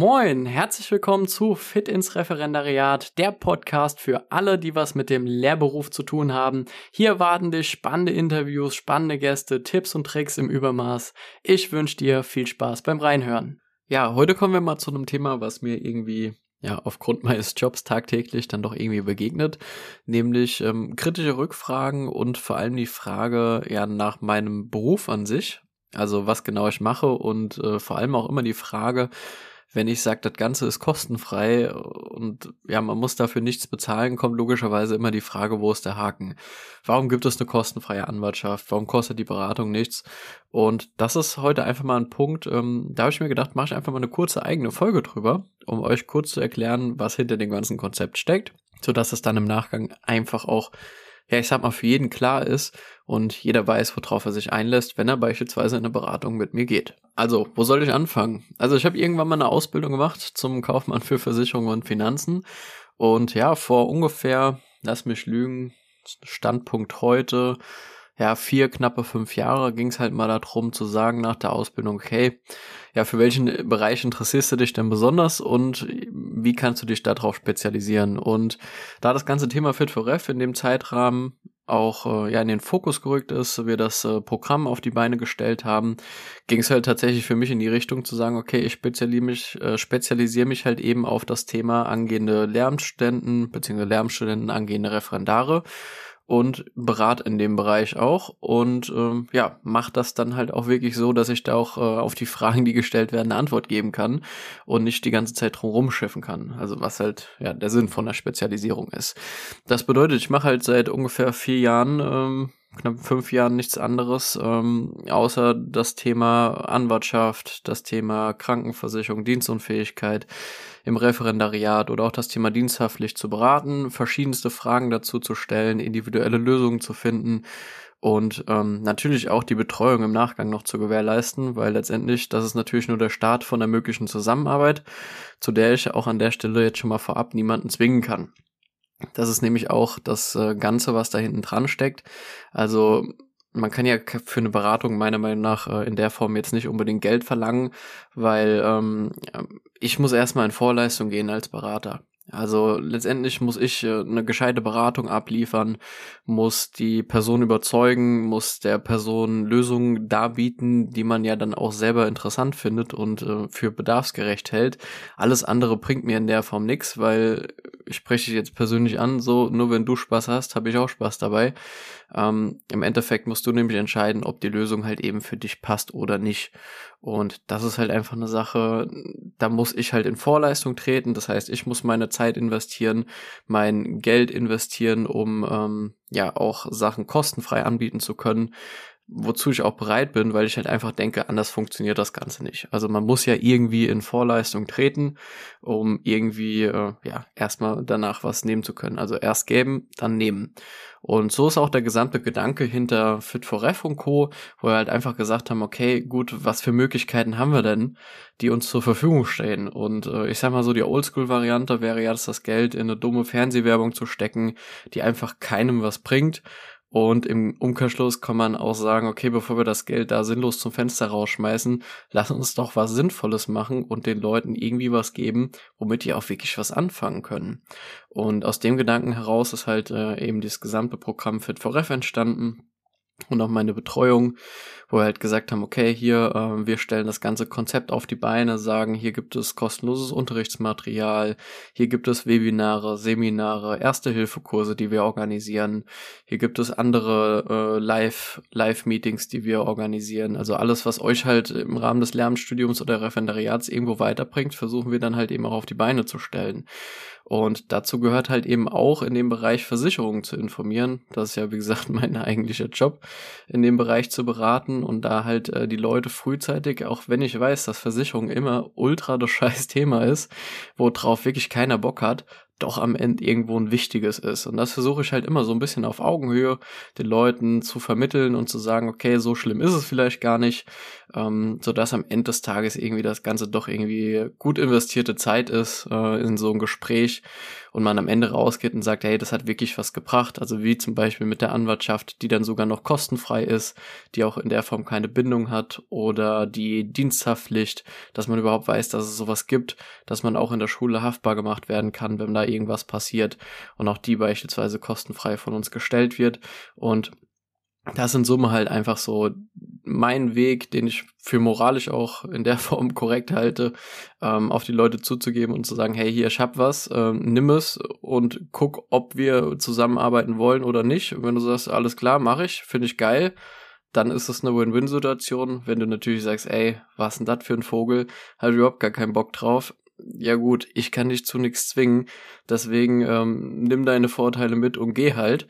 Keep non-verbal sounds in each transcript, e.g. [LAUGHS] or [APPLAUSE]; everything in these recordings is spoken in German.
Moin, herzlich willkommen zu Fit ins Referendariat, der Podcast für alle, die was mit dem Lehrberuf zu tun haben. Hier warten dich spannende Interviews, spannende Gäste, Tipps und Tricks im Übermaß. Ich wünsche dir viel Spaß beim Reinhören. Ja, heute kommen wir mal zu einem Thema, was mir irgendwie ja, aufgrund meines Jobs tagtäglich dann doch irgendwie begegnet, nämlich ähm, kritische Rückfragen und vor allem die Frage ja nach meinem Beruf an sich, also was genau ich mache und äh, vor allem auch immer die Frage, wenn ich sage, das Ganze ist kostenfrei und ja, man muss dafür nichts bezahlen, kommt logischerweise immer die Frage, wo ist der Haken? Warum gibt es eine kostenfreie Anwaltschaft? Warum kostet die Beratung nichts? Und das ist heute einfach mal ein Punkt, ähm, da habe ich mir gedacht, mache ich einfach mal eine kurze eigene Folge drüber, um euch kurz zu erklären, was hinter dem ganzen Konzept steckt, sodass es dann im Nachgang einfach auch ja, ich sag mal, für jeden klar ist und jeder weiß, worauf er sich einlässt, wenn er beispielsweise in eine Beratung mit mir geht. Also, wo soll ich anfangen? Also, ich habe irgendwann mal eine Ausbildung gemacht zum Kaufmann für Versicherungen und Finanzen und ja, vor ungefähr, lass mich lügen, Standpunkt heute, ja, vier, knappe fünf Jahre ging es halt mal darum zu sagen nach der Ausbildung, okay, ja, für welchen Bereich interessierst du dich denn besonders und wie kannst du dich darauf spezialisieren? Und da das ganze Thema Fit for Ref in dem Zeitrahmen auch äh, ja in den Fokus gerückt ist, wir das äh, Programm auf die Beine gestellt haben, ging es halt tatsächlich für mich in die Richtung zu sagen, okay, ich spezialisiere mich, äh, spezialisiere mich halt eben auf das Thema angehende Lehramtsstudenten bzw. Lehramtsstudenten angehende Referendare und berat in dem Bereich auch und ähm, ja, macht das dann halt auch wirklich so, dass ich da auch äh, auf die Fragen, die gestellt werden, eine Antwort geben kann und nicht die ganze Zeit drum rumschiffen kann. Also was halt ja der Sinn von der Spezialisierung ist. Das bedeutet, ich mache halt seit ungefähr vier Jahren ähm, knapp fünf Jahren nichts anderes, ähm, außer das Thema Anwartschaft, das Thema Krankenversicherung, Dienstunfähigkeit im Referendariat oder auch das Thema diensthaftlich zu beraten, verschiedenste Fragen dazu zu stellen, individuelle Lösungen zu finden und ähm, natürlich auch die Betreuung im Nachgang noch zu gewährleisten, weil letztendlich das ist natürlich nur der Start von der möglichen Zusammenarbeit, zu der ich auch an der Stelle jetzt schon mal vorab niemanden zwingen kann. Das ist nämlich auch das äh, Ganze, was da hinten dran steckt. Also man kann ja für eine Beratung meiner Meinung nach äh, in der Form jetzt nicht unbedingt Geld verlangen, weil ähm, ich muss erstmal in Vorleistung gehen als Berater. Also letztendlich muss ich äh, eine gescheite Beratung abliefern, muss die Person überzeugen, muss der Person Lösungen darbieten, die man ja dann auch selber interessant findet und äh, für bedarfsgerecht hält. Alles andere bringt mir in der Form nichts, weil spreche dich jetzt persönlich an, so nur wenn du Spaß hast, habe ich auch Spaß dabei. Ähm, Im Endeffekt musst du nämlich entscheiden, ob die Lösung halt eben für dich passt oder nicht. Und das ist halt einfach eine Sache, da muss ich halt in Vorleistung treten. Das heißt, ich muss meine Zeit investieren, mein Geld investieren, um ähm, ja auch Sachen kostenfrei anbieten zu können wozu ich auch bereit bin, weil ich halt einfach denke, anders funktioniert das Ganze nicht. Also man muss ja irgendwie in Vorleistung treten, um irgendwie äh, ja erstmal danach was nehmen zu können. Also erst geben, dann nehmen. Und so ist auch der gesamte Gedanke hinter Fit for Ref und Co., wo wir halt einfach gesagt haben, okay, gut, was für Möglichkeiten haben wir denn, die uns zur Verfügung stehen? Und äh, ich sag mal so, die Oldschool-Variante wäre ja, das Geld in eine dumme Fernsehwerbung zu stecken, die einfach keinem was bringt und im Umkehrschluss kann man auch sagen, okay, bevor wir das Geld da sinnlos zum Fenster rausschmeißen, lass uns doch was Sinnvolles machen und den Leuten irgendwie was geben, womit die auch wirklich was anfangen können. Und aus dem Gedanken heraus ist halt äh, eben das gesamte Programm Fit for Ref entstanden und auch meine Betreuung, wo wir halt gesagt haben, okay, hier, äh, wir stellen das ganze Konzept auf die Beine, sagen, hier gibt es kostenloses Unterrichtsmaterial, hier gibt es Webinare, Seminare, Erste-Hilfe-Kurse, die wir organisieren, hier gibt es andere äh, Live, Live-Meetings, die wir organisieren. Also alles, was euch halt im Rahmen des Lernstudiums oder Referendariats irgendwo weiterbringt, versuchen wir dann halt eben auch auf die Beine zu stellen. Und dazu gehört halt eben auch in dem Bereich Versicherungen zu informieren. Das ist ja, wie gesagt, [LAUGHS] mein eigentlicher Job, in dem Bereich zu beraten und da halt äh, die Leute frühzeitig, auch wenn ich weiß, dass Versicherung immer ultra das [LAUGHS] scheiß Thema ist, worauf wirklich keiner Bock hat, doch am Ende irgendwo ein wichtiges ist. Und das versuche ich halt immer so ein bisschen auf Augenhöhe den Leuten zu vermitteln und zu sagen, okay, so schlimm ist es vielleicht gar nicht, ähm, sodass am Ende des Tages irgendwie das Ganze doch irgendwie gut investierte Zeit ist äh, in so ein Gespräch und man am Ende rausgeht und sagt, hey, das hat wirklich was gebracht. Also wie zum Beispiel mit der Anwartschaft, die dann sogar noch kostenfrei ist, die auch in der Form keine Bindung hat oder die Diensthaftpflicht, dass man überhaupt weiß, dass es sowas gibt, dass man auch in der Schule haftbar gemacht werden kann, wenn da irgendwas passiert und auch die beispielsweise kostenfrei von uns gestellt wird und das in Summe halt einfach so mein Weg, den ich für moralisch auch in der [LAUGHS] Form korrekt halte, ähm, auf die Leute zuzugeben und zu sagen, hey, hier, ich hab was, ähm, nimm es und guck, ob wir zusammenarbeiten wollen oder nicht. Und wenn du sagst, alles klar, mache ich, finde ich geil, dann ist es eine Win-Win-Situation. Wenn du natürlich sagst, ey, was denn das für ein Vogel, habe ich überhaupt gar keinen Bock drauf. Ja gut, ich kann dich zu nichts zwingen, deswegen ähm, nimm deine Vorteile mit und geh halt.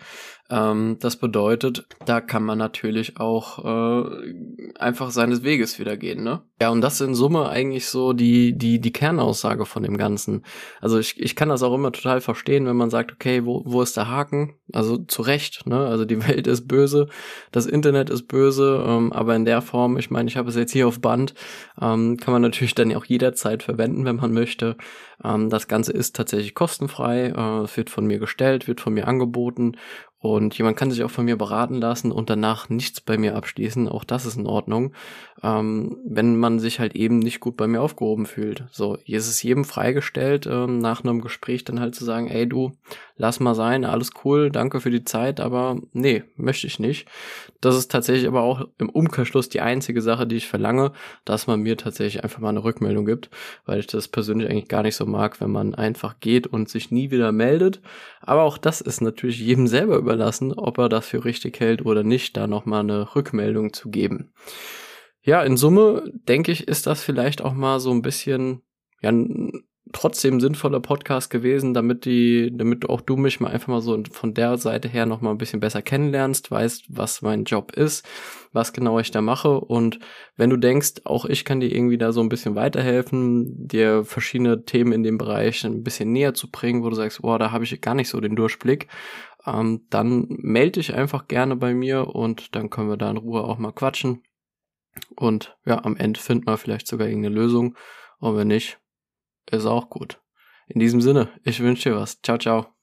Ähm, das bedeutet, da kann man natürlich auch äh, einfach seines Weges wieder gehen, ne? Ja, und das ist in Summe eigentlich so die, die, die Kernaussage von dem Ganzen. Also ich, ich kann das auch immer total verstehen, wenn man sagt, okay, wo, wo ist der Haken? Also zu Recht, ne? Also die [LAUGHS] Welt ist böse, das Internet ist böse, ähm, aber in der Form, ich meine, ich habe es jetzt hier auf Band, ähm, kann man natürlich dann auch jederzeit verwenden, wenn man möchte. Ähm, das Ganze ist tatsächlich kostenfrei, äh, wird von mir gestellt, wird von mir angeboten und jemand kann sich auch von mir beraten lassen und danach nichts bei mir abschließen. Auch das ist in Ordnung. Ähm, wenn man sich halt eben nicht gut bei mir aufgehoben fühlt. So, hier ist es jedem freigestellt, ähm, nach einem Gespräch dann halt zu sagen, ey du, lass mal sein, alles cool, danke für die Zeit, aber nee, möchte ich nicht. Das ist tatsächlich aber auch im Umkehrschluss die einzige Sache, die ich verlange, dass man mir tatsächlich einfach mal eine Rückmeldung gibt, weil ich das persönlich eigentlich gar nicht so mag, wenn man einfach geht und sich nie wieder meldet. Aber auch das ist natürlich jedem selber überlassen, ob er das für richtig hält oder nicht, da nochmal eine Rückmeldung zu geben. Ja, in Summe denke ich, ist das vielleicht auch mal so ein bisschen, ja, trotzdem sinnvoller Podcast gewesen, damit die, damit auch du mich mal einfach mal so von der Seite her noch mal ein bisschen besser kennenlernst, weißt, was mein Job ist, was genau ich da mache. Und wenn du denkst, auch ich kann dir irgendwie da so ein bisschen weiterhelfen, dir verschiedene Themen in dem Bereich ein bisschen näher zu bringen, wo du sagst, boah, da habe ich gar nicht so den Durchblick, ähm, dann melde dich einfach gerne bei mir und dann können wir da in Ruhe auch mal quatschen und ja, am Ende finden wir vielleicht sogar irgendeine Lösung und wenn nicht, ist auch gut. In diesem Sinne, ich wünsche dir was. Ciao, ciao.